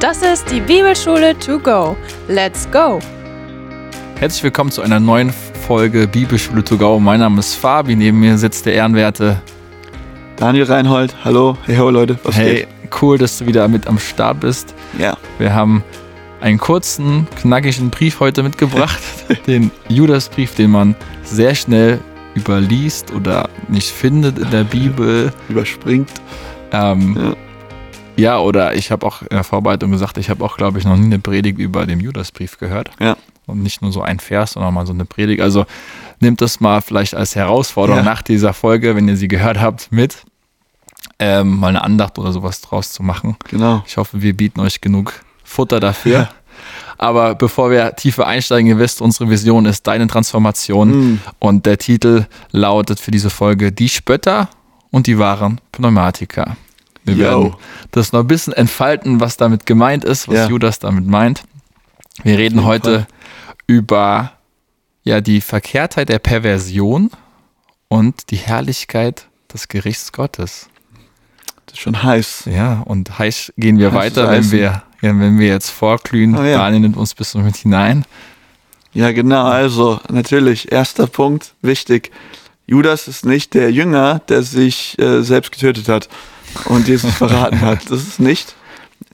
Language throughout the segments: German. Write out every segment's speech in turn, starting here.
Das ist die Bibelschule to go. Let's go! Herzlich willkommen zu einer neuen Folge Bibelschule to go. Mein Name ist Fabi, neben mir sitzt der Ehrenwerte Daniel Reinhold. Hallo, hey ho Leute, was hey, geht? cool, dass du wieder mit am Start bist. Ja. Wir haben einen kurzen, knackigen Brief heute mitgebracht, den Judasbrief, den man sehr schnell überliest oder nicht findet in der Bibel. Überspringt. Ähm, ja. Ja, oder ich habe auch in der Vorbereitung gesagt, ich habe auch, glaube ich, noch nie eine Predigt über den Judasbrief gehört. Ja. Und nicht nur so ein Vers, sondern mal so eine Predigt. Also nehmt das mal vielleicht als Herausforderung ja. nach dieser Folge, wenn ihr sie gehört habt, mit. Ähm, mal eine Andacht oder sowas draus zu machen. Genau. Ich hoffe, wir bieten euch genug Futter dafür. Ja. Aber bevor wir tiefer einsteigen, ihr wisst, unsere Vision ist deine Transformation. Mm. Und der Titel lautet für diese Folge Die Spötter und die wahren Pneumatiker. Wir Yo. werden das noch ein bisschen entfalten, was damit gemeint ist, was ja. Judas damit meint. Wir reden heute Fall. über ja, die Verkehrtheit der Perversion und die Herrlichkeit des Gerichts Gottes. Das ist schon heiß. Ja, und heiß gehen wir heiß weiter, wenn wir, ja, wenn wir jetzt vorglühen. Oh, ja. Daniel nimmt uns ein bisschen mit hinein. Ja, genau. Also, natürlich, erster Punkt, wichtig. Judas ist nicht der Jünger, der sich äh, selbst getötet hat und Jesus verraten hat. Das ist nicht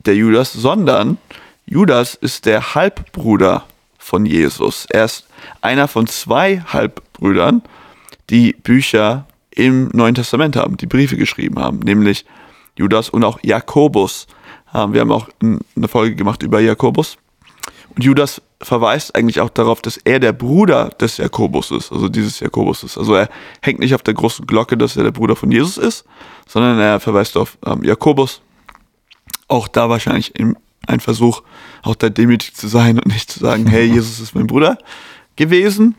der Judas, sondern Judas ist der Halbbruder von Jesus. Er ist einer von zwei Halbbrüdern, die Bücher im Neuen Testament haben, die Briefe geschrieben haben, nämlich Judas und auch Jakobus. Wir haben auch eine Folge gemacht über Jakobus. Und Judas verweist eigentlich auch darauf, dass er der Bruder des Jakobus ist, also dieses Jakobus ist. Also er hängt nicht auf der großen Glocke, dass er der Bruder von Jesus ist, sondern er verweist auf ähm, Jakobus. Auch da wahrscheinlich ein Versuch, auch da demütig zu sein und nicht zu sagen, hey, Jesus ist mein Bruder gewesen.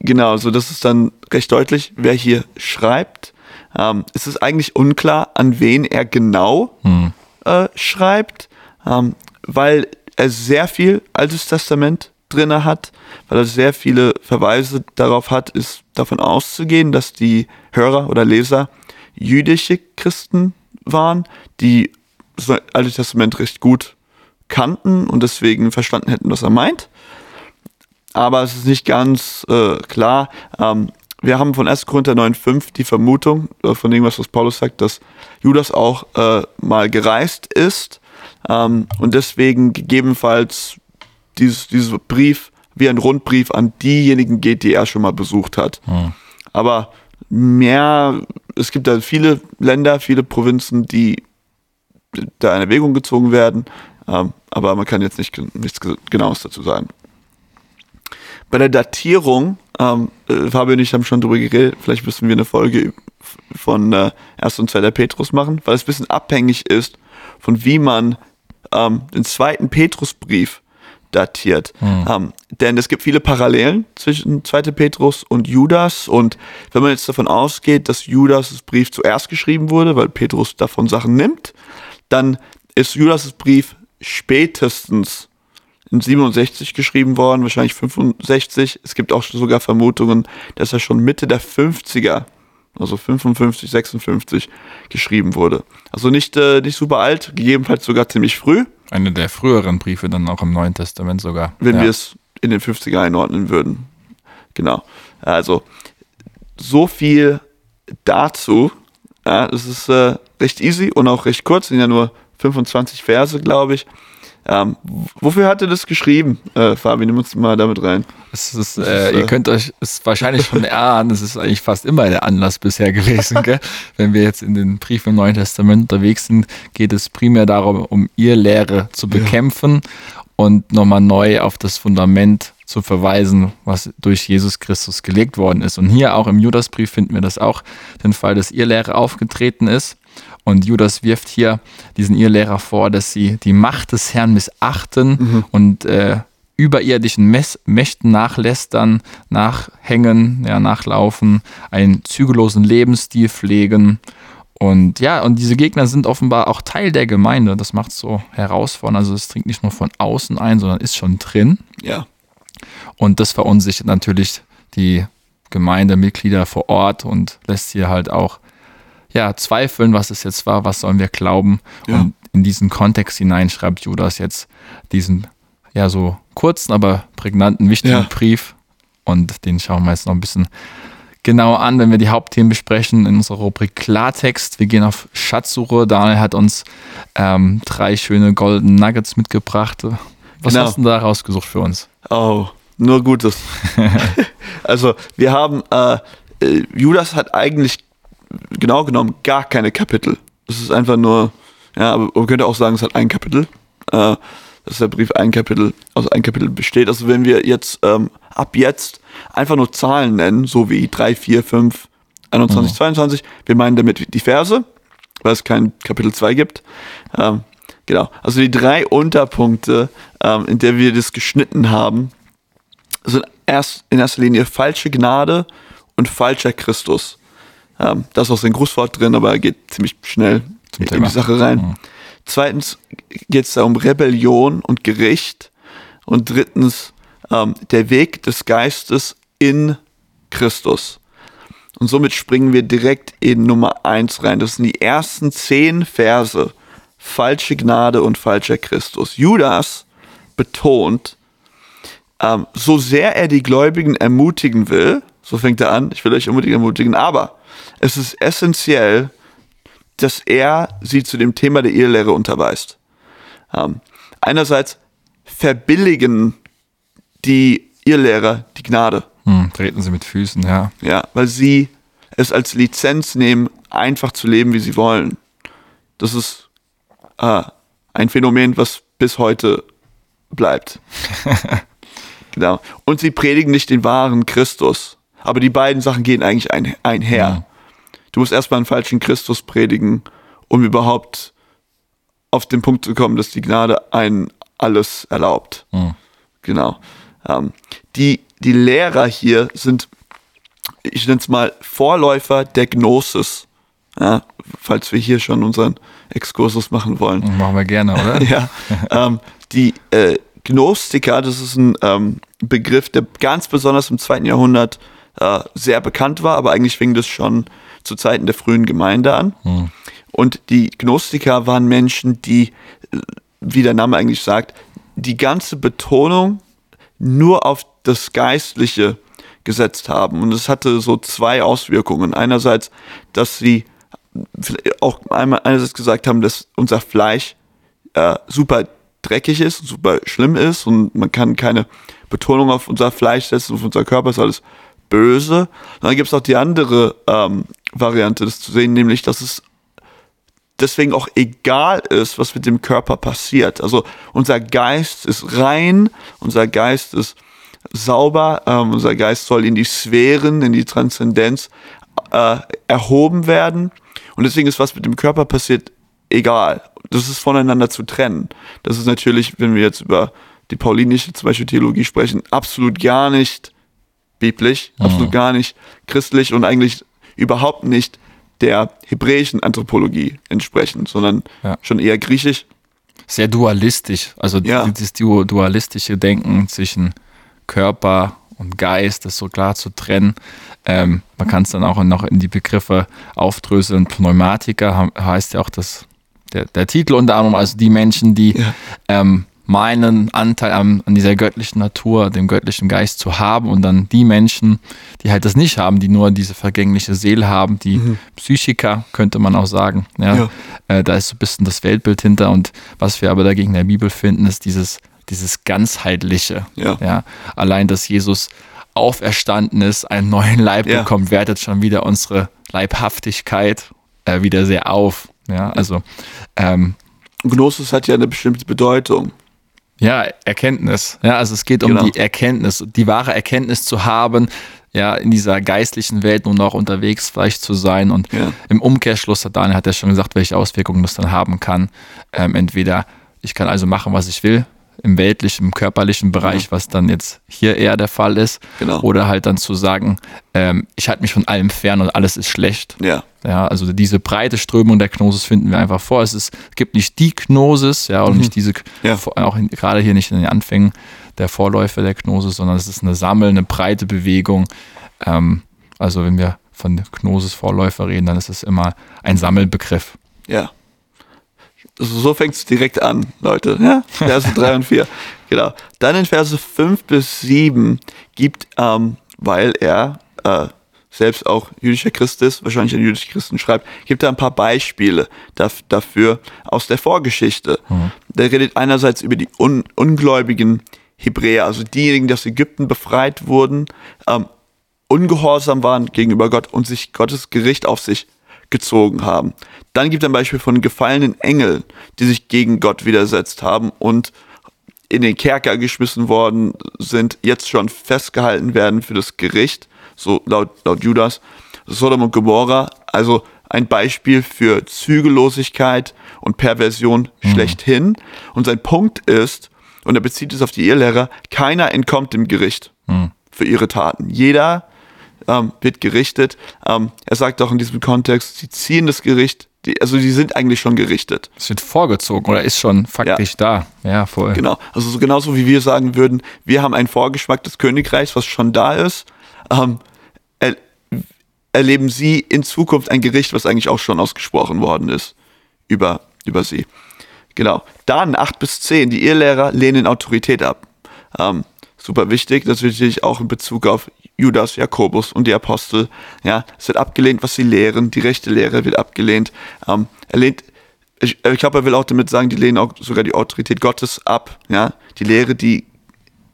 Genau, so das ist dann recht deutlich, wer hier schreibt. Ähm, es ist eigentlich unklar, an wen er genau hm. äh, schreibt, ähm, weil er sehr viel Altes Testament drin hat, weil er sehr viele Verweise darauf hat, ist davon auszugehen, dass die Hörer oder Leser jüdische Christen waren, die das Alte Testament recht gut kannten und deswegen verstanden hätten, was er meint. Aber es ist nicht ganz äh, klar. Ähm, wir haben von 1. Korinther 9,5 die Vermutung, äh, von dem, was Paulus sagt, dass Judas auch äh, mal gereist ist ähm, und deswegen gegebenenfalls dieses, dieser Brief wie ein Rundbrief an diejenigen geht, die er schon mal besucht hat. Mhm. Aber mehr, es gibt da viele Länder, viele Provinzen, die da in Erwägung gezogen werden, ähm, aber man kann jetzt nicht, nichts Genaues dazu sagen. Bei der Datierung, ähm, äh, Fabio und ich haben schon darüber geredet, vielleicht müssen wir eine Folge von äh, 1. und 2. Petrus machen, weil es ein bisschen abhängig ist, von wie man ähm, den zweiten Petrusbrief datiert. Hm. Ähm, denn es gibt viele Parallelen zwischen 2. Petrus und Judas. Und wenn man jetzt davon ausgeht, dass Judas' Brief zuerst geschrieben wurde, weil Petrus davon Sachen nimmt, dann ist Judas' Brief spätestens in 67 geschrieben worden, wahrscheinlich 65. Es gibt auch sogar Vermutungen, dass er schon Mitte der 50er also 55, 56 geschrieben wurde. Also nicht, äh, nicht super alt, gegebenenfalls sogar ziemlich früh. Eine der früheren Briefe dann auch im Neuen Testament sogar. Wenn ja. wir es in den 50er einordnen würden. Genau. Also so viel dazu. Ja, es ist äh, recht easy und auch recht kurz, sind ja nur 25 Verse, glaube ich. Ähm, wofür hat er das geschrieben, äh, Fabi? Nimm uns mal damit rein. Es ist, äh, ihr äh, könnt euch es wahrscheinlich schon erahnen, es ist eigentlich fast immer der Anlass bisher gewesen. Gell? Wenn wir jetzt in den Briefen im Neuen Testament unterwegs sind, geht es primär darum, um ihr Lehre zu bekämpfen ja. und nochmal neu auf das Fundament zu verweisen, was durch Jesus Christus gelegt worden ist. Und hier auch im Judasbrief finden wir das auch, den Fall, dass ihr Lehre aufgetreten ist und Judas wirft hier diesen Irrlehrer vor, dass sie die Macht des Herrn missachten mhm. und äh, überirdischen Mächten nachlästern, nachhängen, ja, nachlaufen, einen zügellosen Lebensstil pflegen. Und ja, und diese Gegner sind offenbar auch Teil der Gemeinde. Das macht es so herausfordernd. Also es dringt nicht nur von außen ein, sondern ist schon drin. Ja. Und das verunsichert natürlich die Gemeindemitglieder vor Ort und lässt hier halt auch ja, zweifeln, was es jetzt war, was sollen wir glauben. Ja. Und in diesen Kontext hinein schreibt Judas jetzt diesen ja so kurzen, aber prägnanten, wichtigen Ja. Brief. Und den schauen wir jetzt noch ein bisschen genauer an, wenn wir die Hauptthemen besprechen in unserer Rubrik Klartext. Wir gehen auf Schatzsuche. Daniel hat uns ähm, drei schöne Golden Nuggets mitgebracht. Was Genau. hast du da rausgesucht für uns? Oh, nur Gutes. also, wir haben, äh, äh, Judas hat eigentlich genau genommen gar keine Kapitel. Es ist einfach nur, ja, aber man könnte auch sagen, es hat ein Kapitel. Äh, dass der Brief ein Kapitel, aus ein Kapitel besteht. Also, wenn wir jetzt ähm, ab jetzt einfach nur Zahlen nennen, so wie 3, 4, 5, 21, 22, wir meinen damit die Verse, weil es kein Kapitel 2 gibt. Ähm, genau. Also die drei Unterpunkte, ähm, in der wir das geschnitten haben, sind erst in erster Linie falsche Gnade und falscher Christus. Ähm, da ist auch sein Grußwort drin, aber er geht ziemlich schnell Zum in Thema. die Sache rein. Zweitens geht es da um Rebellion und Gericht. Und drittens ähm, der Weg des Geistes in Christus. Und somit springen wir direkt in Nummer 1 rein. Das sind die ersten zehn Verse. Falsche Gnade und falscher Christus. Judas betont, ähm, so sehr er die Gläubigen ermutigen will, so fängt er an, ich will euch unbedingt ermutigen, aber es ist essentiell, dass er sie zu dem Thema der Irrlehre unterweist. Ähm, einerseits verbilligen die Irrlehrer die Gnade. Hm, treten sie mit Füßen, ja. Ja, weil sie es als Lizenz nehmen, einfach zu leben, wie sie wollen. Das ist äh, ein Phänomen, was bis heute bleibt. genau. Und sie predigen nicht den wahren Christus. Aber die beiden Sachen gehen eigentlich ein, einher. Du musst erstmal einen falschen Christus predigen, um überhaupt auf den Punkt zu kommen, dass die Gnade einen alles erlaubt. Genau. Ähm, die, die Lehrer hier sind, ich nenne es mal, Vorläufer der Gnosis. Ja, falls wir hier schon unseren Exkursus machen wollen. Machen wir gerne, oder? Ja, ähm, die äh, Gnostiker, das ist ein ähm, Begriff, der ganz besonders im zweiten Jahrhundert äh, sehr bekannt war, aber eigentlich fing das schon zu Zeiten der frühen Gemeinde an. Und die Gnostiker waren Menschen, die, wie der Name eigentlich sagt, die ganze Betonung nur auf das Geistliche gesetzt haben. Und es hatte so zwei Auswirkungen. Einerseits, dass sie auch einmal einerseits gesagt haben, dass unser Fleisch äh, super dreckig ist, super schlimm ist und man kann keine Betonung auf unser Fleisch setzen, auf unser Körper ist alles böse. Dann gibt es auch die andere ähm, Variante, das zu sehen, nämlich, dass es deswegen auch egal ist, was mit dem Körper passiert. Also unser Geist ist rein, unser Geist ist sauber, ähm, unser Geist soll in die Sphären, in die Transzendenz äh, erhoben werden. Und deswegen ist, was mit dem Körper passiert, egal. Das ist voneinander zu trennen. Das ist natürlich, wenn wir jetzt über die paulinische zum Beispiel Theologie sprechen, absolut gar nicht biblisch, absolut gar nicht christlich und eigentlich überhaupt nicht der hebräischen Anthropologie entsprechend, sondern Ja. schon eher griechisch. Sehr dualistisch. Also Ja. dieses du- dualistische Denken zwischen Körper und Geist, das so klar zu trennen. Ähm, man kann es dann auch noch in die Begriffe aufdröseln. Pneumatiker heißt ja auch das, der, der Titel unter anderem, also die Menschen, die Ja. ähm, meinen Anteil an, an dieser göttlichen Natur, dem göttlichen Geist zu haben und dann die Menschen, die halt das nicht haben, die nur diese vergängliche Seele haben, die Psychiker, könnte man auch sagen. Ja, Ja. Äh, da ist so ein bisschen das Weltbild hinter und was wir aber dagegen in der Bibel finden, ist dieses, dieses ganzheitliche. Ja. Allein, dass Jesus auferstanden ist, einen neuen Leib Ja. bekommt, wertet schon wieder unsere Leibhaftigkeit äh, wieder sehr auf. Ja, also ähm, Gnosis hat ja eine bestimmte Bedeutung. Ja, Erkenntnis. Ja, also es geht um Genau. die Erkenntnis, die wahre Erkenntnis zu haben, ja, in dieser geistlichen Welt nur noch unterwegs vielleicht zu sein. Und Ja. im Umkehrschluss hat Daniel hat ja schon gesagt, welche Auswirkungen das dann haben kann. Ähm, entweder ich kann also machen, was ich will, im weltlichen, im körperlichen Bereich, was dann jetzt hier eher der Fall ist. Genau. Oder halt dann zu sagen, ähm, ich halte mich von allem fern und alles ist schlecht. Ja. Ja, also diese breite Strömung der Gnosis finden wir einfach vor. Es, ist, es gibt nicht die Gnosis, ja, und nicht diese, Mhm. Ja. auch in, gerade hier nicht in den Anfängen der Vorläufer der Gnosis, sondern es ist eine Sammel, eine breite Bewegung. Ähm, also wenn wir von Gnosis-Vorläufer reden, dann ist es immer ein Sammelbegriff. Ja. So fängt es direkt an, Leute. Ja? Verse 3 und 4. Genau. Dann in Verse 5 bis 7 gibt, ähm, weil er äh, selbst auch jüdischer Christ ist, wahrscheinlich ein jüdischer Christen schreibt, gibt er ein paar Beispiele dafür aus der Vorgeschichte. Mhm. Der redet einerseits über die un ungläubigen Hebräer, also diejenigen, die aus Ägypten befreit wurden, ähm, ungehorsam waren gegenüber Gott und sich Gottes Gericht auf sich gezogen haben. Dann gibt er ein Beispiel von gefallenen Engeln, die sich gegen Gott widersetzt haben und in den Kerker geschmissen worden sind, jetzt schon festgehalten werden für das Gericht, so laut, laut Judas. Sodom und Gomorra, also ein Beispiel für Zügellosigkeit und Perversion mhm. schlechthin. Und sein Punkt ist, und er bezieht es auf die Irrlehrer, keiner entkommt dem Gericht mhm. für ihre Taten. Jeder ähm, wird gerichtet. Ähm, er sagt auch in diesem Kontext, sie ziehen das Gericht, die, also sie sind eigentlich schon gerichtet. Es wird vorgezogen oder ist schon faktisch ja. da. Ja, voll. Genau. Also so genauso wie wir sagen würden, wir haben einen Vorgeschmack des Königreichs, was schon da ist. Ähm, er, erleben sie in Zukunft ein Gericht, was eigentlich auch schon ausgesprochen worden ist über, über sie. Genau. Dann 8 bis 10, die Irrlehrer lehnen Autorität ab. Ähm, super wichtig, natürlich auch in Bezug auf Judas, Jakobus und die Apostel. Ja, es wird abgelehnt, was sie lehren. Die rechte Lehre wird abgelehnt. Ähm, er lehnt, ich, ich glaube, er will auch damit sagen, die lehnen auch sogar die Autorität Gottes ab. Ja, die Lehre, die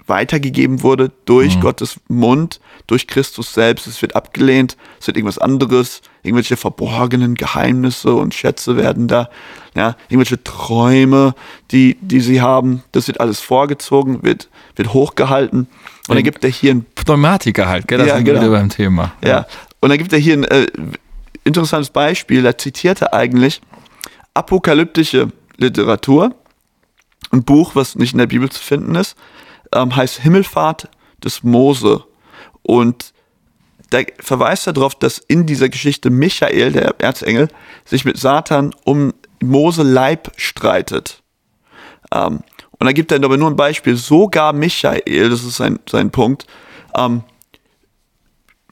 weitergegeben wurde durch mhm. Gottes Mund, durch Christus selbst. Es wird abgelehnt, es wird irgendwas anderes, irgendwelche verborgenen Geheimnisse und Schätze werden da, ja, irgendwelche Träume, die, die sie haben, das wird alles vorgezogen, wird, wird hochgehalten. Und dann gibt er hier ein Pneumatiker halt, gell? Das ja, sind genau. wir beim Thema. Ja. ja. Und dann gibt er hier ein äh, interessantes Beispiel, da zitiert er eigentlich apokalyptische Literatur, ein Buch, was nicht in der Bibel zu finden ist, ähm, heißt Himmelfahrt des Mose. Und da verweist er darauf, dass in dieser Geschichte Michael, der Erzengel, sich mit Satan um Mose Leib streitet. Ähm, und da gibt er aber nur ein Beispiel. Sogar Michael, das ist sein, sein Punkt, ähm,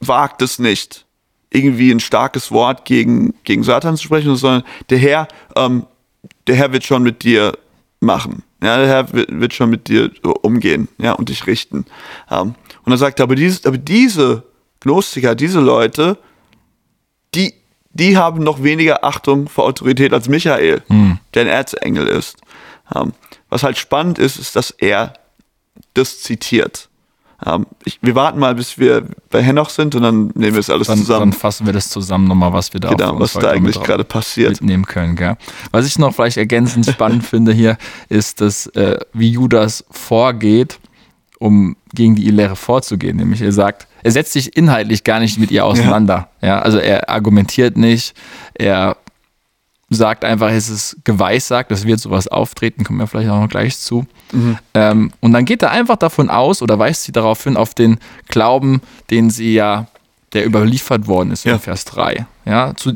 wagt es nicht, irgendwie ein starkes Wort gegen, gegen Satan zu sprechen, sondern der Herr, ähm, der Herr wird schon mit dir machen. Ja, der Herr wird, schon mit dir umgehen, ja, und dich richten. Und er sagt, aber, dieses, aber diese Gnostiker, diese Leute, die, die haben noch weniger Achtung vor Autorität als Michael, hm. der ein Erzengel ist. Was halt spannend ist, ist, dass er das zitiert. Ähm, ich, wir warten mal, bis wir bei Henoch sind und dann nehmen wir es alles dann, zusammen. Dann fassen wir das zusammen nochmal, was wir da genau, was da eigentlich gerade passiert mitnehmen können. Gell? Was ich noch vielleicht ergänzend spannend finde hier, ist, dass äh, wie Judas vorgeht, um gegen die Lehre vorzugehen. Nämlich er sagt, er setzt sich inhaltlich gar nicht mit ihr auseinander. Ja. ja also er argumentiert nicht, er sagt einfach, es ist geweissagt, das wird sowas auftreten, kommen wir vielleicht auch noch gleich zu. Mhm. Ähm, und dann geht er einfach davon aus oder weist sie darauf hin, auf den Glauben, den sie ja, der überliefert worden ist ja. in Vers 3. Ja, zu,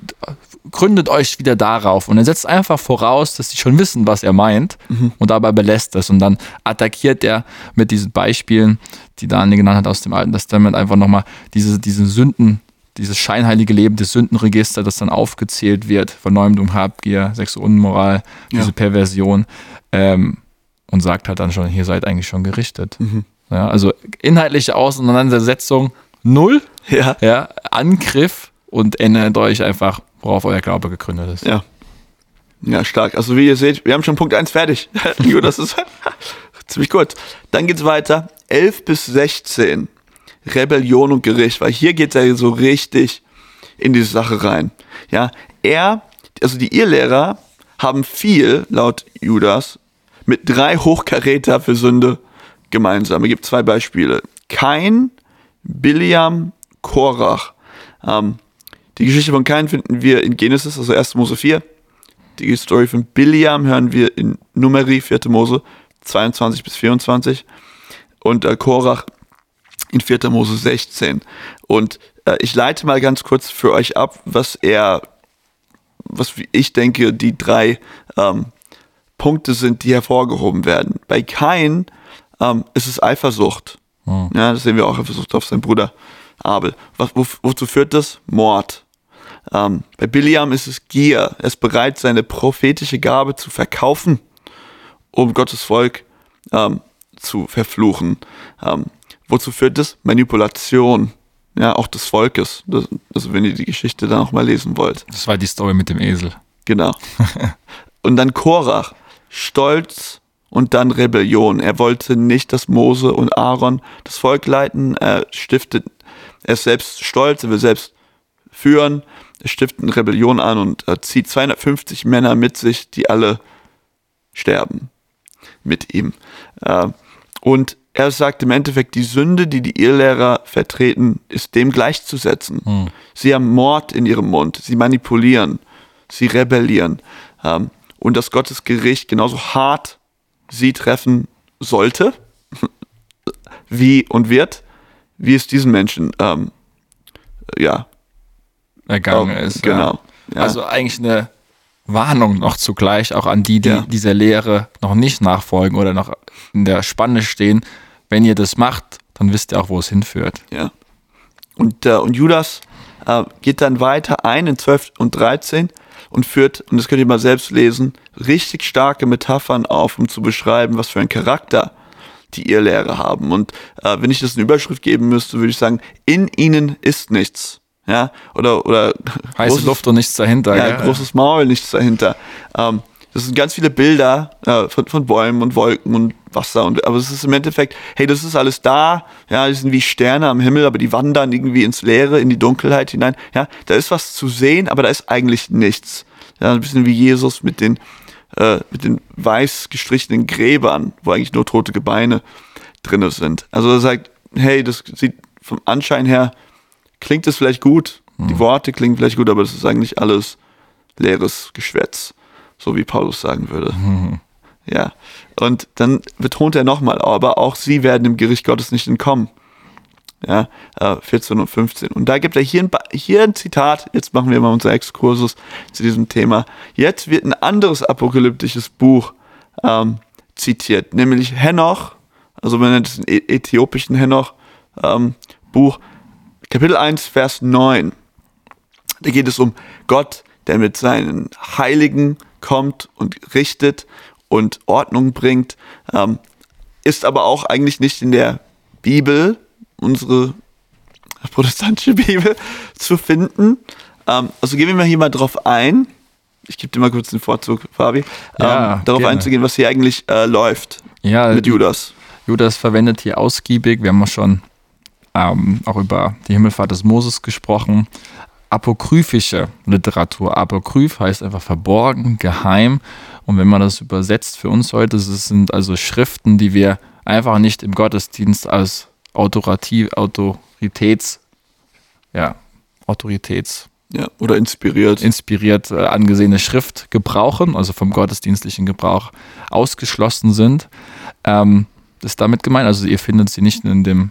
gründet euch wieder darauf. Und er setzt einfach voraus, dass sie schon wissen, was er meint mhm. und dabei belässt es. Und dann attackiert er mit diesen Beispielen, die Daniel genannt hat aus dem Alten Testament, einfach nochmal diese, diese Sünden dieses scheinheilige Leben des Sündenregisters, das dann aufgezählt wird, Verneumdung, Habgier, sexuelle Unmoral, diese ja. Perversion ähm, und sagt halt dann schon, hier seid eigentlich schon gerichtet. Mhm. Ja, also inhaltliche Auseinandersetzung null, ja. Ja, Angriff und erinnert euch einfach, worauf euer Glaube gegründet ist. Ja. Ja, stark. Also wie ihr seht, wir haben schon Punkt 1 fertig. das ist ziemlich gut. Dann geht es weiter. 11 bis 16. Rebellion und Gericht, weil hier geht er so richtig in diese Sache rein. Ja, er, also die Irrlehrer haben viel, laut Judas, mit drei Hochkaräter für Sünde gemeinsam. Es gibt zwei Beispiele. Kain, Biliam, Korach. Ähm, die Geschichte von Kain finden wir in Genesis, also 1. Mose 4. Die Story von Biliam hören wir in Numeri, 4. Mose 22 bis 24. Und äh, Korach in 4. Mose 16. Und äh, ich leite mal ganz kurz für euch ab, was er, was ich denke, die drei ähm, Punkte sind, die hervorgehoben werden. Bei Kain ähm, ist es Eifersucht. Hm. Ja, das sehen wir auch, Eifersucht auf seinen Bruder Abel. Was, wo, wozu führt das? Mord. Ähm, bei Biliam ist es Gier. Er ist bereit, seine prophetische Gabe zu verkaufen, um Gottes Volk ähm, zu verfluchen. Ähm, wozu führt das? Manipulation. Ja, auch des Volkes. Das, also wenn ihr die Geschichte dann auch mal lesen wollt. Das war die Story mit dem Esel. Genau. und dann Korach. Stolz und dann Rebellion. Er wollte nicht, dass Mose und Aaron das Volk leiten. Er stiftet, er ist selbst stolz, er will selbst führen. Er stiftet eine Rebellion an und er zieht 250 Männer mit sich, die alle sterben mit ihm. Äh, und er sagt im Endeffekt, die Sünde, die die Irrlehrer vertreten, ist dem gleichzusetzen. Hm. Sie haben Mord in ihrem Mund, sie manipulieren, sie rebellieren. Ähm, und dass Gottes Gericht genauso hart sie treffen sollte, wie und wird, wie es diesen Menschen ähm, ja ergangen auch, ist. Genau. Ja. Also eigentlich eine Warnung noch zugleich auch an die, die ja. dieser Lehre noch nicht nachfolgen oder noch in der Spanne stehen. Wenn ihr das macht, dann wisst ihr auch, wo es hinführt. Ja. Und, äh, und Judas äh, geht dann weiter ein in 12 und 13 und führt, und das könnt ihr mal selbst lesen, richtig starke Metaphern auf, um zu beschreiben, was für einen Charakter die Irrlehre haben. Und äh, wenn ich das eine Überschrift geben müsste, würde ich sagen, in ihnen ist nichts. Ja, oder, oder heiße großes, Luft und nichts dahinter. Ja, gell? großes Maul, nichts dahinter. Ähm, das sind ganz viele Bilder äh, von, von Bäumen und Wolken und Wasser. Und, aber es ist im Endeffekt, hey, das ist alles da. Ja, die sind wie Sterne am Himmel, aber die wandern irgendwie ins Leere, in die Dunkelheit hinein. Ja, da ist was zu sehen, aber da ist eigentlich nichts. Ja, ein bisschen wie Jesus mit den, äh, mit den weiß gestrichenen Gräbern, wo eigentlich nur tote Gebeine drin sind. Also er sagt, hey, das sieht vom Anschein her, klingt es vielleicht gut, mhm. die Worte klingen vielleicht gut, aber das ist eigentlich alles leeres Geschwätz, so wie Paulus sagen würde. Mhm. Ja, und dann betont er nochmal, aber auch sie werden dem Gericht Gottes nicht entkommen. Ja, äh, 14 und 15. Und da gibt er hier ein, hier ein Zitat, jetzt machen wir mal unser Exkursus zu diesem Thema. Jetzt wird ein anderes apokalyptisches Buch ähm, zitiert, nämlich Henoch, also man nennt es einen äthiopischen Henoch ähm, Buch, Kapitel 1, Vers 9. Da geht es um Gott, der mit seinen Heiligen kommt und richtet und Ordnung bringt, ähm, ist aber auch eigentlich nicht in der Bibel, unsere protestantische Bibel, zu finden. Ähm, also gehen wir mal hier mal drauf ein. Ich gebe dir mal kurz den Vorzug, Fabi, ja, ähm, darauf gerne. einzugehen, was hier eigentlich äh, läuft ja, mit Judas. Judas verwendet hier ausgiebig, wir haben schon ähm, auch über die Himmelfahrt des Moses gesprochen, apokryphische Literatur. Apokryph heißt einfach verborgen, geheim. Und wenn man das übersetzt für uns heute, das sind also Schriften, die wir einfach nicht im Gottesdienst als Autorativ, Autoritäts, ja, Autoritäts, ja, oder inspiriert. Inspiriert äh, angesehene Schrift gebrauchen, also vom gottesdienstlichen Gebrauch ausgeschlossen sind. Ähm, das ist damit gemeint. Also ihr findet sie nicht in dem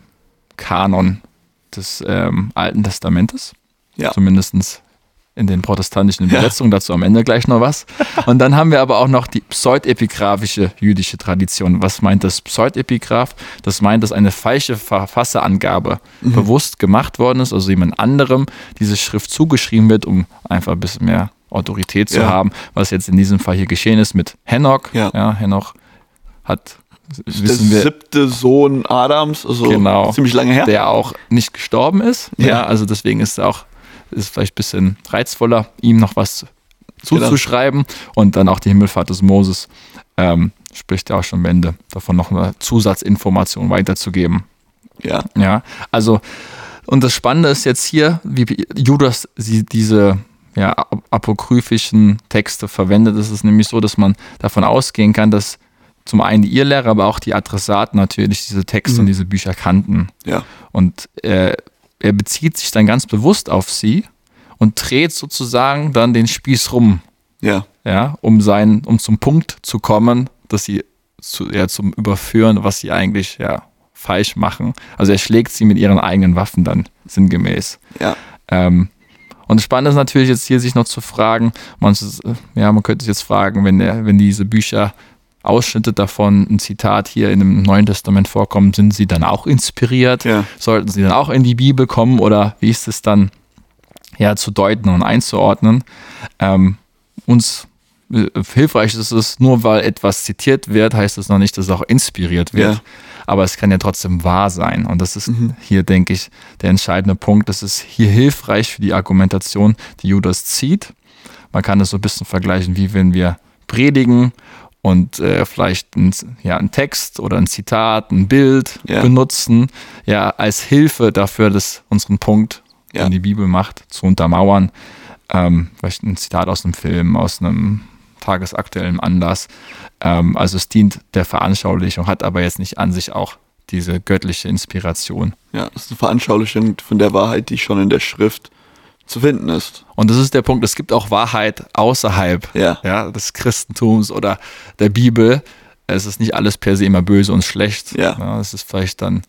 Kanon des ähm, Alten Testamentes. Ja. Zumindest in den protestantischen Übersetzungen, ja. dazu am Ende gleich noch was. Und dann haben wir aber auch noch die pseudepigraphische jüdische Tradition. Was meint das Pseudepigraph? Das meint, dass eine falsche Verfasserangabe mhm. bewusst gemacht worden ist, also jemand anderem diese Schrift zugeschrieben wird, um einfach ein bisschen mehr Autorität zu ja. haben, was jetzt in diesem Fall hier geschehen ist mit Henoch. Ja, ja Henoch hat wissen der wir, siebte Sohn Adams, also genau, ziemlich lange her. Der auch nicht gestorben ist. Ja, ja also deswegen ist er auch ist vielleicht ein bisschen reizvoller, ihm noch was zuzuschreiben. Genau. Und dann auch die Himmelfahrt des Moses ähm, spricht ja auch schon Wende, davon noch eine Zusatzinformation weiterzugeben. Ja. Ja, also, und das Spannende ist jetzt hier, wie Judas sie diese ja, apokryphischen Texte verwendet. Es ist nämlich so, dass man davon ausgehen kann, dass zum einen die Irrlehrer, aber auch die Adressaten natürlich diese Texte mhm. und diese Bücher kannten. Ja. Und äh, er bezieht sich dann ganz bewusst auf sie und dreht sozusagen dann den Spieß rum. Ja. Ja, um sein, um zum Punkt zu kommen, dass sie zu, ja, zum Überführen, was sie eigentlich ja falsch machen. Also er schlägt sie mit ihren eigenen Waffen dann sinngemäß. Ja. Ähm, und spannend ist natürlich jetzt hier sich noch zu fragen, man, ja, man könnte sich jetzt fragen, wenn, der, wenn diese Bücher Ausschnitte davon, ein Zitat hier in dem Neuen Testament vorkommen, sind sie dann auch inspiriert? Ja. Sollten sie dann auch in die Bibel kommen oder wie ist es dann? ja, zu deuten und einzuordnen. Ähm, uns äh, hilfreich ist es, nur weil etwas zitiert wird, heißt es noch nicht, dass es auch inspiriert wird. Ja. Aber es kann ja trotzdem wahr sein. Und das ist mhm. hier, denke ich, der entscheidende Punkt. Das ist hier hilfreich für die Argumentation, die Judas zieht. Man kann es so ein bisschen vergleichen, wie wenn wir predigen und äh, vielleicht ein, ja, ein Text oder ein Zitat, ein Bild ja. benutzen, ja, als Hilfe dafür, das unseren Punkt, ja. den die Bibel macht, zu untermauern. Ähm, vielleicht ein Zitat aus einem Film, aus einem tagesaktuellen Anlass. Ähm, also es dient der Veranschaulichung, hat aber jetzt nicht an sich auch diese göttliche Inspiration. Ja, es ist eine Veranschaulichung von der Wahrheit, die schon in der Schrift zu finden ist. Und das ist der Punkt, es gibt auch Wahrheit außerhalb ja. Ja, des Christentums oder der Bibel. Es ist nicht alles per se immer böse und schlecht. Ja. ja es ist vielleicht dann,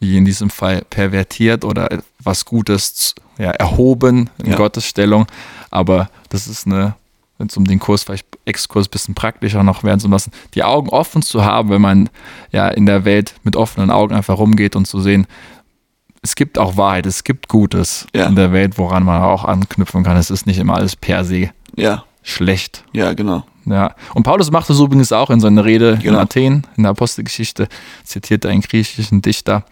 wie in diesem Fall, pervertiert oder was Gutes ja, erhoben in ja. Gottesstellung. Aber das ist eine, wenn es um den Kurs, vielleicht Exkurs ein bisschen praktischer noch werden zu lassen, die Augen offen zu haben, wenn man ja in der Welt mit offenen Augen einfach rumgeht und zu sehen, es gibt auch Wahrheit, es gibt Gutes ja. in der Welt, woran man auch anknüpfen kann. Es ist nicht immer alles per se ja. schlecht. Ja, genau. Ja. Und Paulus macht es übrigens auch in seiner Rede genau. in Athen, in der Apostelgeschichte, zitiert er einen griechischen Dichter.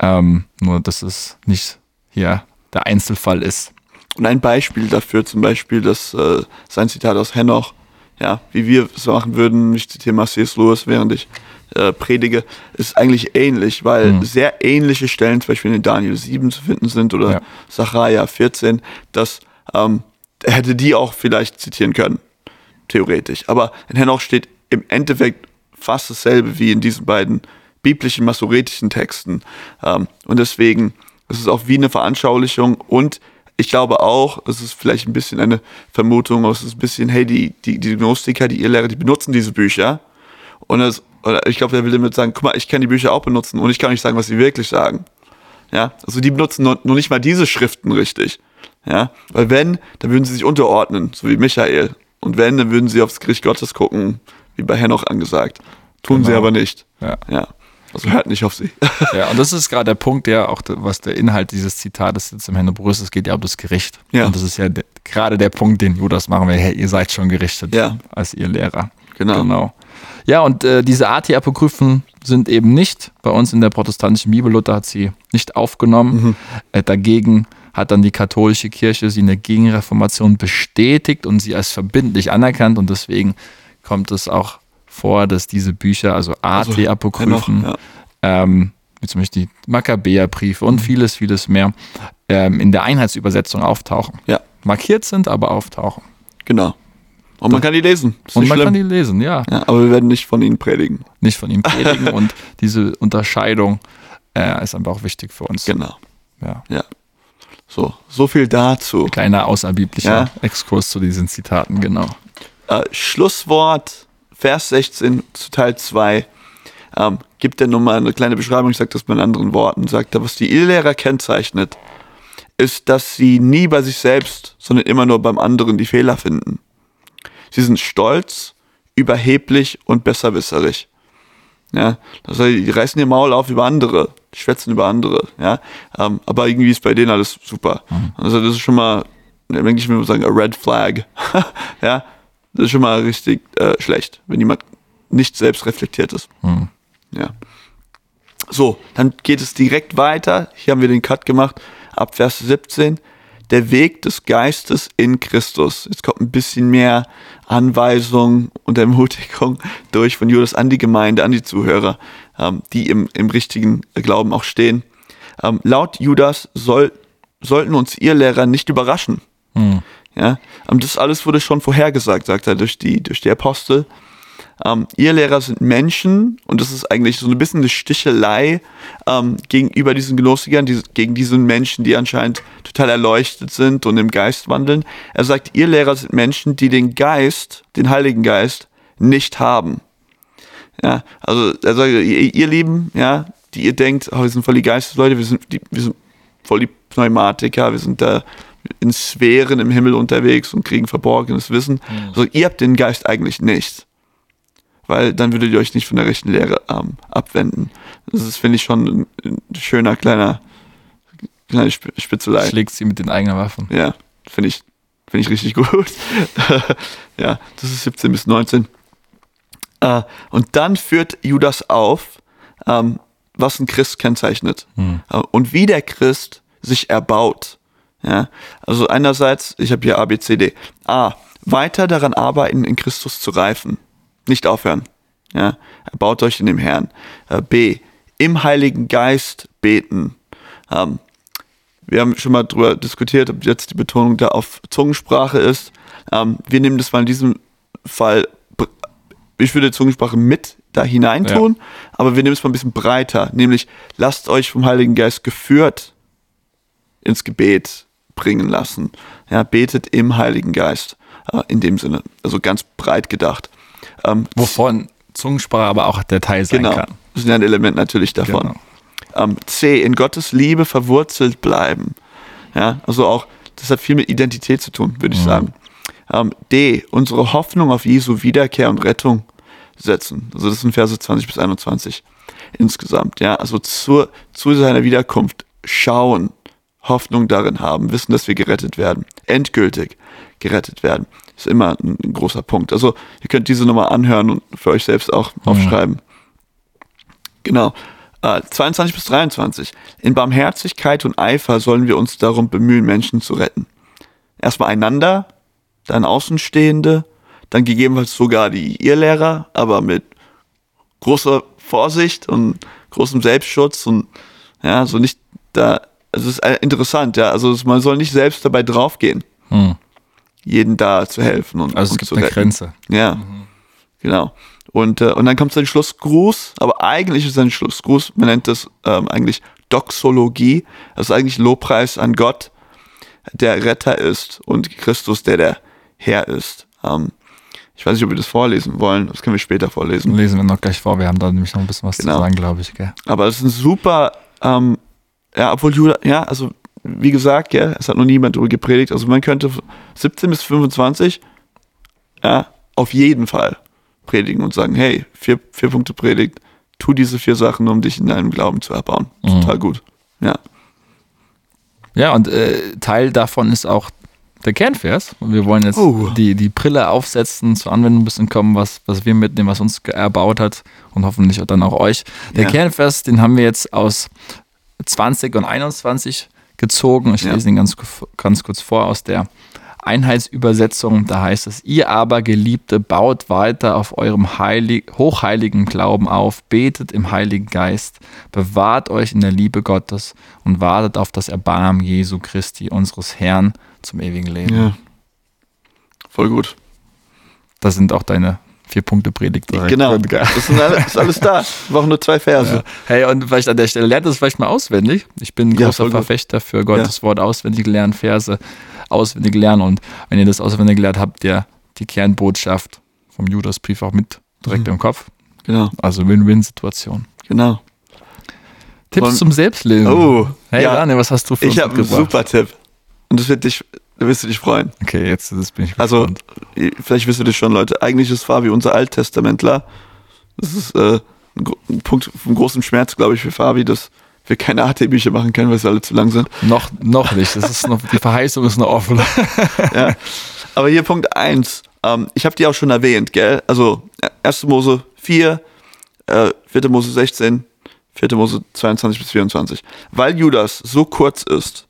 Ähm, nur, dass es nicht hier der Einzelfall ist. Und ein Beispiel dafür, zum Beispiel, dass äh, sein Zitat aus Henoch, ja, wie wir es machen würden, ich zitiere mal C.S. Lewis, während ich äh, predige, ist eigentlich ähnlich, weil mhm. sehr ähnliche Stellen zum Beispiel in Daniel 7 zu finden sind oder ja. Sacharja 14, dass ähm, er hätte die auch vielleicht zitieren können, theoretisch. Aber in Henoch steht im Endeffekt fast dasselbe wie in diesen beiden biblischen, masoretischen Texten. Ähm, und deswegen ist es auch wie eine Veranschaulichung und ich glaube auch, es ist vielleicht ein bisschen eine Vermutung, es ist ein bisschen, hey, die, die, die Gnostiker, die Irrlehrer, die benutzen diese Bücher und es oder ich glaube, der will damit sagen, guck mal, ich kann die Bücher auch benutzen und ich kann nicht sagen, was sie wirklich sagen. Ja, also die benutzen nur, nur nicht mal diese Schriften richtig. Ja, weil wenn, dann würden sie sich unterordnen, so wie Michael. Und wenn, dann würden sie aufs Gericht Gottes gucken, wie bei Henoch angesagt. Tun genau. sie aber nicht. Ja. ja. Also hört nicht auf sie. Ja, und das ist gerade der Punkt, der auch, was der Inhalt dieses Zitates jetzt im Händebrüß ist, es geht ja um das Gericht. Ja. Und das ist ja gerade der Punkt, den Judas machen will. Hey, ihr seid schon gerichtet ja. als ihr Lehrer. Genau. genau. Ja, und äh, diese AT-Apokryphen sind eben nicht bei uns in der protestantischen Bibel. Luther hat sie nicht aufgenommen. Mhm. Äh, dagegen hat dann die katholische Kirche sie in der Gegenreformation bestätigt und sie als verbindlich anerkannt. Und deswegen kommt es auch vor, dass diese Bücher, also AT-Apokryphen, also, ja. ähm, wie zum Beispiel die Makkabäerbriefe und mhm. vieles, vieles mehr, ähm, in der Einheitsübersetzung auftauchen. Ja. Markiert sind, aber auftauchen. Genau. Und man kann die lesen. Und man schlimm. kann die lesen, ja. ja. Aber wir werden nicht von ihnen predigen. Nicht von ihnen predigen und diese Unterscheidung äh, ist einfach auch wichtig für uns. Genau. Ja. ja. So, so viel dazu. Kleiner außerbiblischer ja. Exkurs zu diesen Zitaten, genau. Äh, Schlusswort, Vers 16 zu Teil 2. Ähm, gibt er nochmal eine kleine Beschreibung, ich sage das mit anderen Worten, sagt er, was die Irrlehrer kennzeichnet, ist, dass sie nie bei sich selbst, sondern immer nur beim anderen die Fehler finden. Sie sind stolz, überheblich und besserwisserig. Ja, das heißt, die reißen ihr Maul auf über andere, schwätzen über andere, ja. Ähm, aber irgendwie ist bei denen alles super. Mhm. Also das ist schon mal, im Englischen würde sagen, a red flag. ja, das ist schon mal richtig äh, schlecht, wenn jemand nicht selbst reflektiert ist. Mhm. Ja. So, dann geht es direkt weiter. Hier haben wir den Cut gemacht, ab Vers 17 der Weg des Geistes in Christus. Jetzt kommt ein bisschen mehr Anweisung und Ermutigung durch von Judas an die Gemeinde, an die Zuhörer, ähm, die im, im richtigen Glauben auch stehen. Ähm, laut Judas soll, sollten uns ihr Lehrer nicht überraschen. Hm. Ja, ähm, das alles wurde schon vorhergesagt, sagt er, durch die, durch die Apostel. Ähm, ihr Lehrer sind Menschen und das ist eigentlich so ein bisschen eine Stichelei ähm, gegenüber diesen Gnostikern, die, gegen diese Menschen, die anscheinend total erleuchtet sind und im Geist wandeln. Er sagt, ihr Lehrer sind Menschen, die den Geist, den Heiligen Geist, nicht haben. Ja, also er sagt, ihr, ihr Lieben, ja, die ihr denkt, oh, wir sind voll die Geistesleute, wir sind, die, wir sind voll die Pneumatiker, wir sind da in Sphären im Himmel unterwegs und kriegen verborgenes Wissen. Mhm. Also ihr habt den Geist eigentlich nicht weil dann würdet ihr euch nicht von der rechten Lehre ähm, abwenden. Das ist, finde ich, schon ein, schöner kleiner kleine Sp Spitzelei. Schlägt sie mit den eigenen Waffen. Ja, finde ich, finde ich richtig gut. ja, das ist 17 bis 19. Äh, und dann führt Judas auf, ähm, was ein Christ kennzeichnet Hm. äh, und wie der Christ sich erbaut. Ja, also einerseits, ich habe hier A, B, C, D. A, weiter daran arbeiten, in Christus zu reifen. Nicht aufhören. Ja, erbaut euch in dem Herrn. Äh, B, im Heiligen Geist beten. Ähm, wir haben schon mal drüber diskutiert, ob jetzt die Betonung da auf Zungensprache ist. Ähm, wir nehmen das mal in diesem Fall, ich würde Zungensprache mit da hineintun, aber wir nehmen es mal ein bisschen breiter, nämlich lasst euch vom Heiligen Geist geführt ins Gebet bringen lassen. Ja, betet im Heiligen Geist, äh, in dem Sinne, also ganz breit gedacht. Ähm, Wovon Zungensprache aber auch der Teil sein genau, kann. das ist ja ein Element natürlich davon. Genau. Ähm, C, in Gottes Liebe verwurzelt bleiben. Ja, also auch, das hat viel mit Identität zu tun, würde ich sagen. Ähm, D, unsere Hoffnung auf Jesu Wiederkehr und Rettung setzen. Also das sind Verse 20 bis 21 insgesamt. Ja, also zur, zu seiner Wiederkunft schauen, Hoffnung darin haben, wissen, dass wir gerettet werden. Endgültig gerettet werden. Ist immer ein, ein großer Punkt. Also ihr könnt diese Nummer anhören und für euch selbst auch aufschreiben. Genau. Äh, 22 bis 23. In Barmherzigkeit und Eifer sollen wir uns darum bemühen, Menschen zu retten. Erstmal einander, dann Außenstehende, dann gegebenenfalls sogar die Irrlehrer, aber mit großer Vorsicht und großem Selbstschutz und ja, so nicht da, also es ist äh, interessant, ja, also man soll nicht selbst dabei draufgehen, Hm. Jeden da zu helfen und, Also es und gibt zu eine retten. Grenze. Ja, genau. Und, äh, und dann kommt sein Schlussgruß, aber eigentlich ist sein Schlussgruß, man nennt das ähm, eigentlich Doxologie, ist eigentlich Lobpreis an Gott, der Retter ist und Christus, der der Herr ist. Ähm, ich weiß nicht, ob wir das vorlesen wollen, das können wir später vorlesen. Lesen wir noch gleich vor. Wir haben da nämlich noch ein bisschen was Genau. zu sagen, glaube ich. Gell? Aber es ist ein super, ähm, ja, obwohl Judah, ja, also wie gesagt, ja, es hat noch niemand darüber gepredigt. Also man könnte 17 bis 25, ja, auf jeden Fall predigen und sagen, hey, vier, vier Punkte Predigt, tu diese vier Sachen, um dich in deinem Glauben zu erbauen. Mhm. Total gut. Ja. Ja, und äh, Teil davon ist auch der Kernvers. Und wir wollen jetzt Oh. die, die Brille aufsetzen, zur Anwendung ein bisschen kommen, was, was wir mitnehmen, was uns erbaut hat und hoffentlich dann auch euch. Der Ja. Kernvers, den haben wir jetzt aus 20 und 21 gezogen. Ich Ja. lese ihn ganz, ganz kurz vor aus der Einheitsübersetzung. Da heißt es, ihr aber Geliebte, baut weiter auf eurem heilig, hochheiligen Glauben auf, betet im Heiligen Geist, bewahrt euch in der Liebe Gottes und wartet auf das Erbarmen Jesu Christi, unseres Herrn, zum ewigen Leben. ja. Voll gut. Das sind auch deine vier Punkte Predigt. Genau. Das ist alles, ist alles da. Wir brauchen nur zwei Verse. Ja. Hey, und vielleicht an der Stelle lernt es vielleicht mal auswendig. Ich bin ein Ja, großer. Verfechter für Gottes Wort auswendig lernen, Verse auswendig lernen. Und wenn ihr das auswendig lernt, habt ihr die Kernbotschaft vom Judasbrief auch mit direkt Mhm. im Kopf. Genau, Also Win-Win-Situation. genau. Tipps Und- zum Selbstlesen. Oh, Hey, ja. Rane, was hast du für Ich uns habe einen super Tipp. Und das wird dich, da wirst du dich freuen. Okay, jetzt bin ich Also, gespannt. vielleicht wisst ihr das schon, Leute. Eigentlich ist Fabi unser Alttestamentler. Das ist äh, ein, ein Punkt von großem Schmerz, glaube ich, für Fabi, dass wir keine AT-Bücher machen können, weil sie alle zu lang sind. Noch, noch nicht. Das ist noch, die Verheißung ist noch offen. ja. Aber hier Punkt 1. Ähm, ich habe die auch schon erwähnt, gell? Also 1. Mose 4, äh, 4. Mose 16, 4. Mose 22 bis 24. Weil Judas so kurz ist,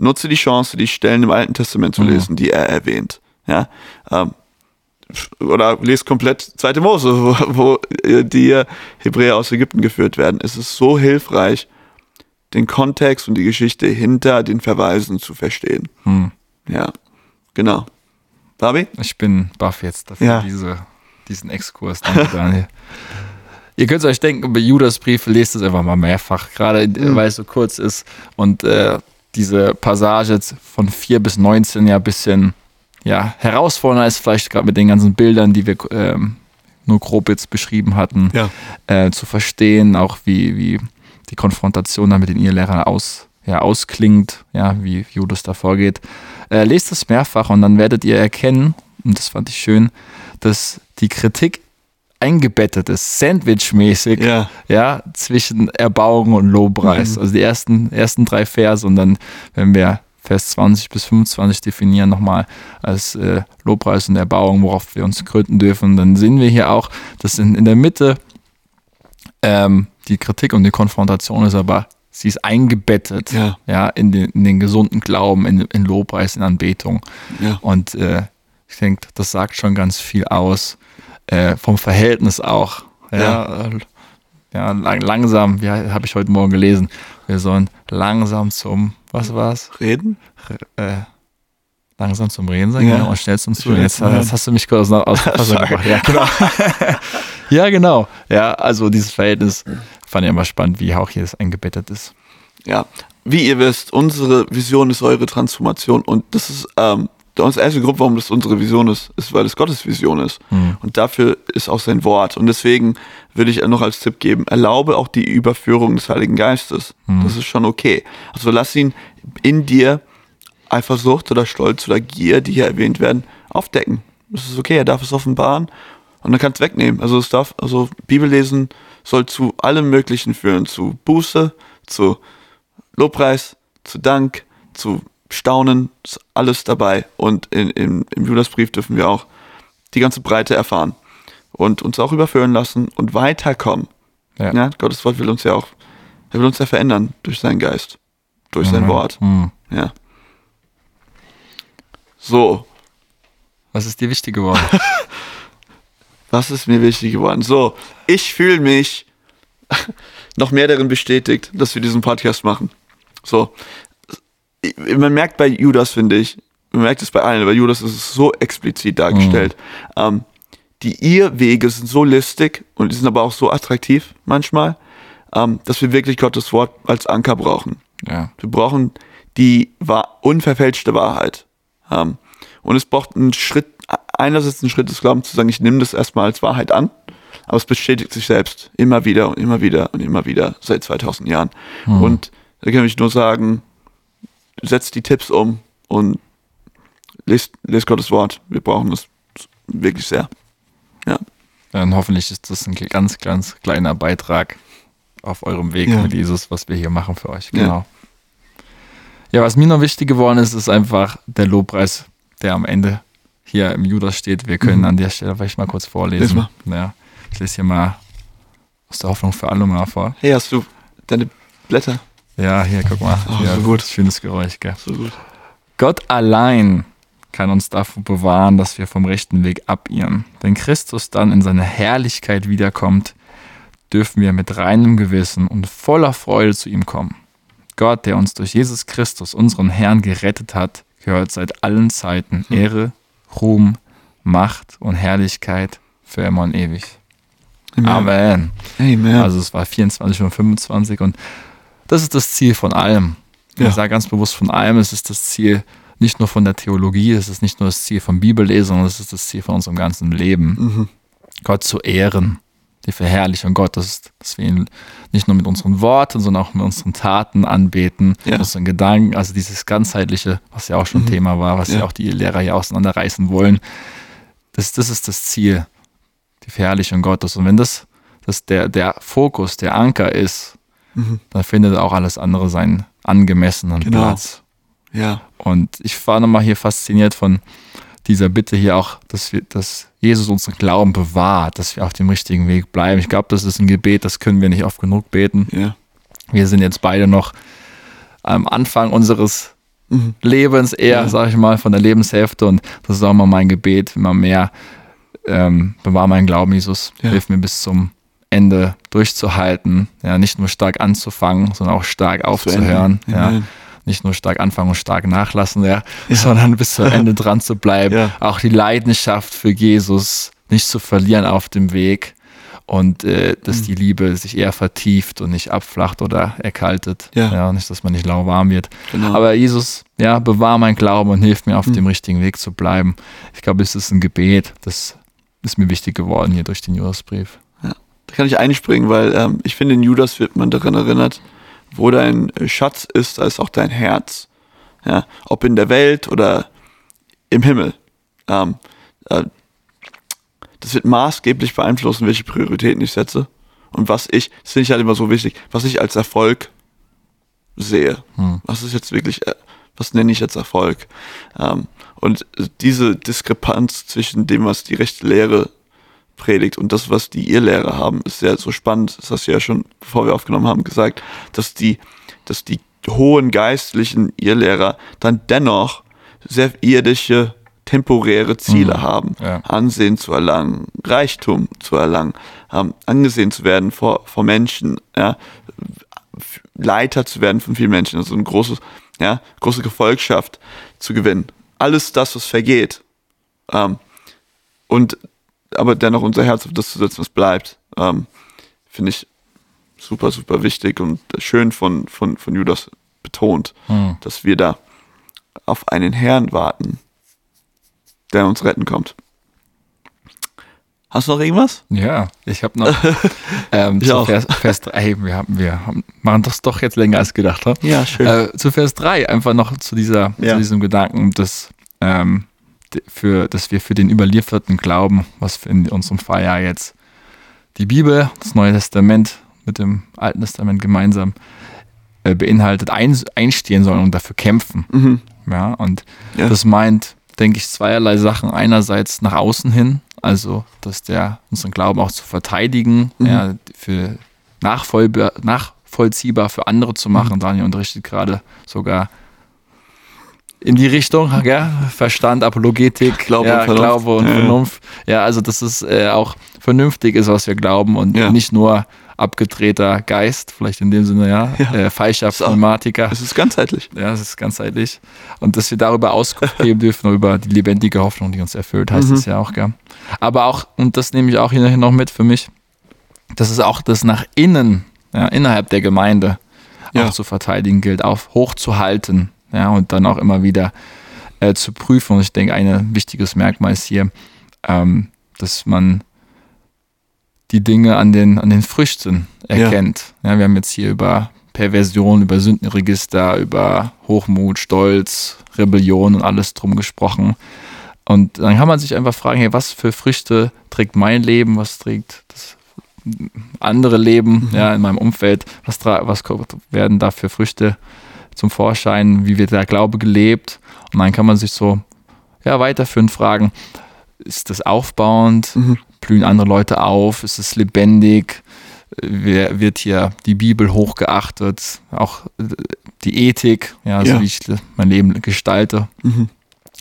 nutze die Chance, die Stellen im Alten Testament zu Mhm. lesen, die er erwähnt. Ja. Ähm, oder lest komplett 2. Mose, wo, wo äh, die Hebräer aus Ägypten geführt werden. Es ist so hilfreich, den Kontext und die Geschichte hinter den Verweisen zu verstehen. Hm. Ja, genau. Fabi? Ich bin baff jetzt dafür, Ja. diese, diesen Exkurs. Danke, Daniel. Ihr könnt euch denken, bei Judas Brief lest es einfach mal mehrfach, gerade Mhm. weil es so kurz ist und äh, diese Passage von 4 bis 19 ja ein bisschen ja, herausfordernder ist, vielleicht gerade mit den ganzen Bildern, die wir ähm, nur grob jetzt beschrieben hatten, Ja. äh, zu verstehen, auch wie, wie die Konfrontation dann mit den Irrlehrern aus, ja, ausklingt, ja, wie Judas da vorgeht. Äh, lest es mehrfach und dann werdet ihr erkennen, und das fand ich schön, dass die Kritik eingebettet ist, sandwichmäßig, Ja. ja, zwischen Erbauung und Lobpreis. Also die ersten, ersten drei Verse und dann, wenn wir Vers 20 bis 25 definieren, nochmal als äh, Lobpreis und Erbauung, worauf wir uns gründen dürfen, dann sehen wir hier auch, dass in, in der Mitte ähm, die Kritik und die Konfrontation ist, aber sie ist eingebettet Ja. ja, in, den, in den gesunden Glauben, in, in Lobpreis, in Anbetung. Ja. Und äh, ich denke, das sagt schon ganz viel aus. Äh, vom Verhältnis auch. Ja, Ja. äh, ja lang, langsam, wie habe ich heute Morgen gelesen, wir sollen langsam zum, was war's? Reden? Äh, langsam zum Reden sein Ja. genau, und schnell zum Zuhören. Jetzt, Hören. jetzt hast du mich kurz aus, der Fassung gebracht. Ja, genau. ja, genau. Ja, also dieses Verhältnis fand ich immer spannend, wie auch hier das eingebettet ist. Ja. Wie ihr wisst, unsere Vision ist eure Transformation und das ist ähm, uns erste Grund, warum das unsere Vision ist, ist, weil es Gottes Vision ist. Und dafür ist auch sein Wort. Und deswegen würde ich noch als Tipp geben, erlaube auch die Überführung des Heiligen Geistes. Das ist schon okay. Also lass ihn in dir Eifersucht oder Stolz oder Gier, die hier erwähnt werden, aufdecken. Das ist okay, er darf es offenbaren und dann kann es wegnehmen. Also es darf, also Bibellesen soll zu allem Möglichen führen, zu Buße, zu Lobpreis, zu Dank, zu Staunen, ist alles dabei. Und in, in, im Judasbrief dürfen wir auch die ganze Breite erfahren und uns auch überführen lassen und weiterkommen. Ja. Ja, Gottes Wort will uns ja auch, er will uns ja verändern durch seinen Geist, durch sein Mhm. Wort. Hm. Ja. So, Was ist dir wichtig geworden? was ist mir wichtig geworden? So, ich fühle mich noch mehr darin bestätigt, dass wir diesen Podcast machen. So, man merkt bei Judas, finde ich, man merkt es bei allen, bei Judas ist es so explizit dargestellt. Ähm, die Irrwege sind so listig und die sind aber auch so attraktiv manchmal, ähm, dass wir wirklich Gottes Wort als Anker brauchen. ja. Wir brauchen die wahr, unverfälschte Wahrheit. Ähm, und es braucht einen Schritt, einerseits einen Schritt des Glaubens zu sagen, ich nehme das erstmal als Wahrheit an, aber es bestätigt sich selbst immer wieder und immer wieder und immer wieder seit 2000 Jahren. Und da kann ich nur sagen, setzt die Tipps um und lest, lest Gottes Wort. Wir brauchen das wirklich sehr. Ja. Dann hoffentlich ist das ein ganz, ganz kleiner Beitrag auf eurem Weg Ja. mit Jesus, was wir hier machen für euch. Ja. Genau. Ja, was mir noch wichtig geworden ist, ist einfach der Lobpreis, der am Ende hier im Judas steht. Wir können Mhm. an der Stelle vielleicht mal kurz vorlesen. Mal. Ja, ich lese hier mal aus der Hoffnung für alle mal vor. Hey, hast du deine Blätter? Ja, hier, guck mal. Oh, ja, so gut. Schönes Geräusch, gell? So gut. Gott allein kann uns davor bewahren, dass wir vom rechten Weg abirren. Wenn Christus dann in seine Herrlichkeit wiederkommt, dürfen wir mit reinem Gewissen und voller Freude zu ihm kommen. Gott, der uns durch Jesus Christus, unseren Herrn, gerettet hat, gehört seit allen Zeiten Ehre, Ruhm, Macht und Herrlichkeit für immer und ewig. Amen. Amen. Also es war 24 und 25 und das ist das Ziel von allem. Ja. Ich sage ganz bewusst von allem, es ist das Ziel nicht nur von der Theologie, es ist nicht nur das Ziel von Bibellesung, es ist das Ziel von unserem ganzen Leben. Mhm. Gott zu ehren, die Verherrlichung Gottes, dass wir ihn nicht nur mit unseren Worten, sondern auch mit unseren Taten anbeten, Ja. mit unseren Gedanken, also dieses ganzheitliche, was ja auch schon Thema war, was ja. Ja. auch die Lehrer hier auseinanderreißen wollen. Das, das ist das Ziel, die Verherrlichung Gottes. Und wenn das, das der, der Fokus, der Anker ist, Mhm. dann findet auch alles andere seinen angemessenen Genau. Platz. Ja. Und ich war nochmal hier fasziniert von dieser Bitte hier auch, dass wir, dass Jesus unseren Glauben bewahrt, dass wir auf dem richtigen Weg bleiben. Ich glaube, das ist ein Gebet, das können wir nicht oft genug beten. Ja. Wir sind jetzt beide noch am Anfang unseres Mhm. Lebens eher, Ja. sag ich mal, von der Lebenshälfte und das ist auch mal mein Gebet, immer mehr. Ähm, bewahr meinen Glauben, Jesus. Ja. Hilf mir bis zum Ende durchzuhalten. Ja, nicht nur stark anzufangen, sondern auch stark aufzuhören. Ja nicht nur stark anfangen und stark nachlassen, ja, sondern bis zum Ende dran zu bleiben. Ja. Auch die Leidenschaft für Jesus nicht zu verlieren auf dem Weg und äh, dass Mhm. die Liebe sich eher vertieft und nicht abflacht oder erkaltet. Ja. nicht, dass man nicht lauwarm wird. Genau. Aber Jesus, ja, bewahr mein Glauben und hilf mir auf Mhm. dem richtigen Weg zu bleiben. Ich glaube, es ist ein Gebet, das ist mir wichtig geworden hier durch den Judasbrief. Da kann ich einspringen, weil ähm, ich finde, in Judas wird man daran erinnert, wo dein Schatz ist, da ist auch dein Herz. Ja, ob in der Welt oder im Himmel. Ähm, äh, das wird maßgeblich beeinflussen, welche Prioritäten ich setze und was ich, das finde ich halt immer so wichtig, was ich als Erfolg sehe. Hm. Was ist jetzt wirklich, äh, was nenne ich jetzt Erfolg? Ähm, und diese Diskrepanz zwischen dem, was die rechte Lehre predigt und das, was die Irrlehrer haben, ist ja so spannend. Das hast du ja schon, bevor wir aufgenommen haben, gesagt, dass die, dass die hohen geistlichen Irrlehrer dann dennoch sehr irdische, temporäre Ziele mhm, haben. Ja. Ansehen zu erlangen, Reichtum zu erlangen, ähm, angesehen zu werden vor, vor Menschen, ja, Leiter zu werden von vielen Menschen, also eine große, ja, große Gefolgschaft zu gewinnen. Alles das, was vergeht. Ähm, und aber dennoch unser Herz auf das zu setzen, was bleibt, ähm, finde ich super, super wichtig und schön von, von, von Judas betont, hm. dass wir da auf einen Herrn warten, der uns retten kommt. Hast du noch irgendwas? Ja, ich habe noch ähm, zu Vers, Vers 3, wir, haben, wir haben, machen das doch jetzt länger als gedacht. Oder? Ja, schön. Äh, zu Vers 3 einfach noch zu, dieser, ja. zu diesem Gedanken, dass, ähm, für, dass wir für den überlieferten Glauben, was in unserem Fall ja jetzt die Bibel, das Neue Testament mit dem Alten Testament gemeinsam äh, beinhaltet, ein, einstehen sollen und dafür kämpfen. Mhm. Ja, und ja. das meint, denke ich, zweierlei Sachen. Einerseits nach außen hin, also dass der unseren Glauben auch zu verteidigen, mhm. ja, für nachvollziehbar, für andere zu machen. Mhm. Daniel unterrichtet gerade sogar in die Richtung, ja, Verstand, Apologetik, Glaube, ja, und, Glaube und ja. Vernunft. Ja, also dass es äh, auch vernünftig ist, was wir glauben und ja. nicht nur abgedrehter Geist, vielleicht in dem Sinne, ja, ja. Äh, falscher Pneumatiker. Es ist ganzheitlich. Ja, es ist ganzheitlich. Und dass wir darüber Auskunft geben dürfen, über die lebendige Hoffnung, die uns erfüllt, heißt es mhm. ja auch, gell. Aber auch, und das nehme ich auch hier noch mit für mich, dass es auch das nach innen, ja, innerhalb der Gemeinde auch zu verteidigen gilt, auf hochzuhalten, ja, und dann auch immer wieder äh, zu prüfen. Und ich denke, ein wichtiges Merkmal ist hier, ähm, dass man die Dinge an den, an den Früchten erkennt. Ja. ja. wir haben jetzt hier über Perversion, über Sündenregister, über Hochmut, Stolz, Rebellion und alles drum gesprochen. Und dann kann man sich einfach fragen, hey, was für Früchte trägt mein Leben, was trägt das andere Leben mhm. ja, in meinem Umfeld, was, was werden da für Früchte zum Vorschein, wie wird der Glaube gelebt? Und dann kann man sich so ja, weiterführend fragen, ist das aufbauend? Mhm. Blühen andere Leute auf? Ist es lebendig? Wird hier die Bibel hochgeachtet? Auch äh, die Ethik, ja, also ja. wie ich mein Leben gestalte, mhm.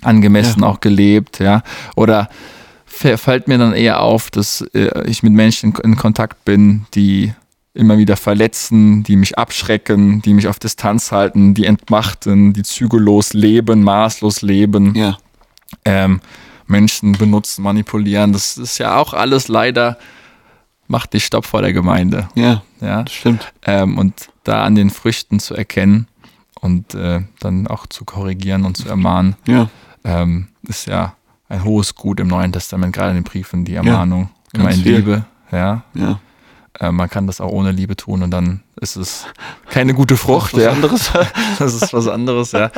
angemessen ja. auch gelebt, ja. Oder fällt mir dann eher auf, dass äh, ich mit Menschen in Kontakt bin, die immer wieder verletzen, die mich abschrecken, die mich auf Distanz halten, die entmachten, die zügellos leben, maßlos leben. Ja. Ähm, Menschen benutzen, manipulieren. Das ist ja auch alles leider, macht nicht Stopp vor der Gemeinde. Ja, ja? stimmt. Ähm, und da an den Früchten zu erkennen und äh, dann auch zu korrigieren und zu ermahnen, ja. ähm, ist ja ein hohes Gut im Neuen Testament, gerade in den Briefen, die Ermahnung, ja, immer in viel. Liebe. Ja. ja. Äh, man kann das auch ohne Liebe tun und dann ist es keine gute Frucht. Das ist was ja. anderes. das ist was anderes, ja.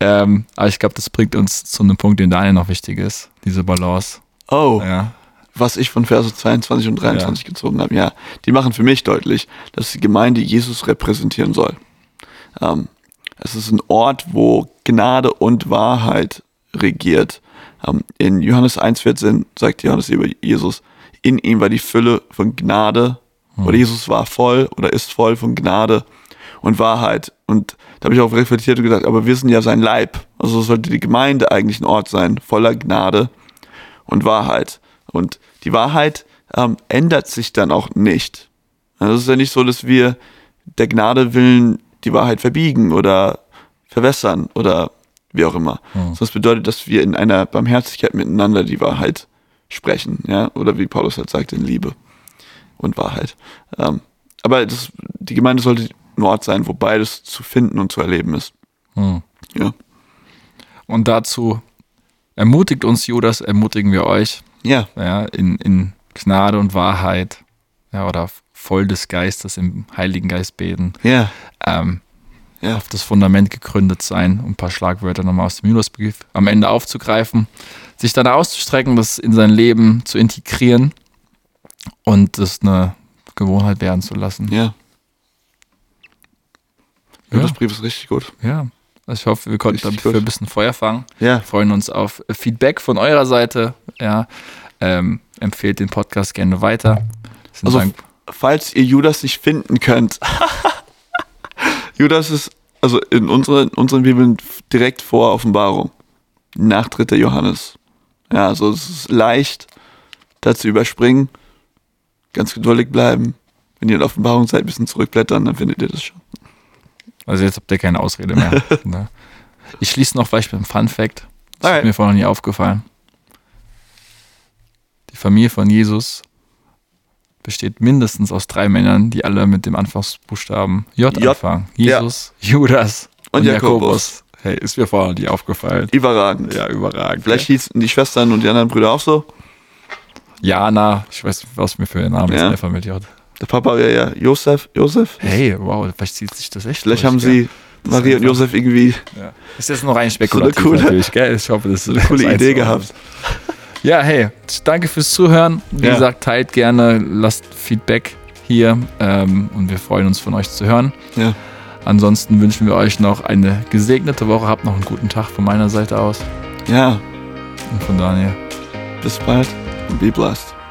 Ähm, aber ich glaube, das bringt uns zu einem Punkt, den Daniel noch wichtig ist, diese Balance. Oh. Ja. Was ich von Verse 22 und 23 ja. gezogen habe, ja, die machen für mich deutlich, dass die Gemeinde Jesus repräsentieren soll. Ähm, es ist ein Ort, wo Gnade und Wahrheit regiert. Ähm, in Johannes 1,14 sagt Johannes über Jesus, in ihm war die Fülle von Gnade hm. Oder Jesus war voll oder ist voll von Gnade und Wahrheit. Und da habe ich auch reflektiert und gesagt, aber wir sind ja sein Leib. Also sollte die Gemeinde eigentlich ein Ort sein, voller Gnade und Wahrheit. Und die Wahrheit ähm, ändert sich dann auch nicht. Also es ist ja nicht so, dass wir der Gnade willen die Wahrheit verbiegen oder verwässern oder wie auch immer. Mhm. Das bedeutet, dass wir in einer Barmherzigkeit miteinander die Wahrheit sprechen, ja, oder wie Paulus halt sagt, in Liebe und Wahrheit. Ähm, aber das, die Gemeinde sollte ein Ort sein, wo beides zu finden und zu erleben ist. Hm. Ja. Und dazu ermutigt uns Judas, ermutigen wir euch. Ja. ja in, in Gnade und Wahrheit. Ja, oder voll des Geistes im Heiligen Geist beten. Ja. Ähm, Ja. auf das Fundament gegründet sein, um ein paar Schlagwörter nochmal aus dem Julusbrief am Ende aufzugreifen, sich dann auszustrecken, das in sein Leben zu integrieren und das eine Gewohnheit werden zu lassen. Ja. Ja. Das Brief ist richtig gut. Ja, also ich hoffe, wir konnten Richtig dafür gut. ein bisschen Feuer fangen. Ja. Wir freuen uns auf Feedback von eurer Seite. Ja, ähm, empfehlt den Podcast gerne weiter. Also, falls ihr Judas nicht finden könnt. Judas ist also in unseren, unseren Bibeln direkt vor Offenbarung. Nach 3. Johannes. Ja, also es ist leicht, da zu überspringen. Ganz geduldig bleiben. Wenn ihr in Offenbarung seid, ein bisschen zurückblättern, dann findet ihr das schon. also jetzt habt ihr keine Ausrede mehr. ne? Ich schließe noch vielleicht mit einem Fun Fact. Das Alright. ist mir vorher noch nie aufgefallen. Die Familie von Jesus besteht mindestens aus drei Männern, die alle mit dem Anfangsbuchstaben J, J. anfangen. Ja. Jesus, Judas und, Und Jakobus. Jakobus. Hey, ist mir vorher noch nie aufgefallen. Überragend. Ja, überragend. Vielleicht hießen die Schwestern und die anderen Brüder auch so. Jana, ich weiß, was mir für ein Name ist, Ja. einfach mit J. Der Papa wäre ja Josef. Josef? Hey, wow, vielleicht zieht sich das echt Vielleicht durch, haben gell? sie Maria und Josef irgendwie Ja. Ist jetzt noch rein spekulativ coole- natürlich, gell? Ich hoffe, das ist eine coole das Idee gehabt. Ja, hey, danke fürs Zuhören. Wie Ja. gesagt, teilt gerne, lasst Feedback hier ähm, und wir freuen uns von euch zu hören. Ja. Ansonsten wünschen wir euch noch eine gesegnete Woche. Habt noch einen guten Tag von meiner Seite aus Ja, und von Daniel. bis bald be blessed.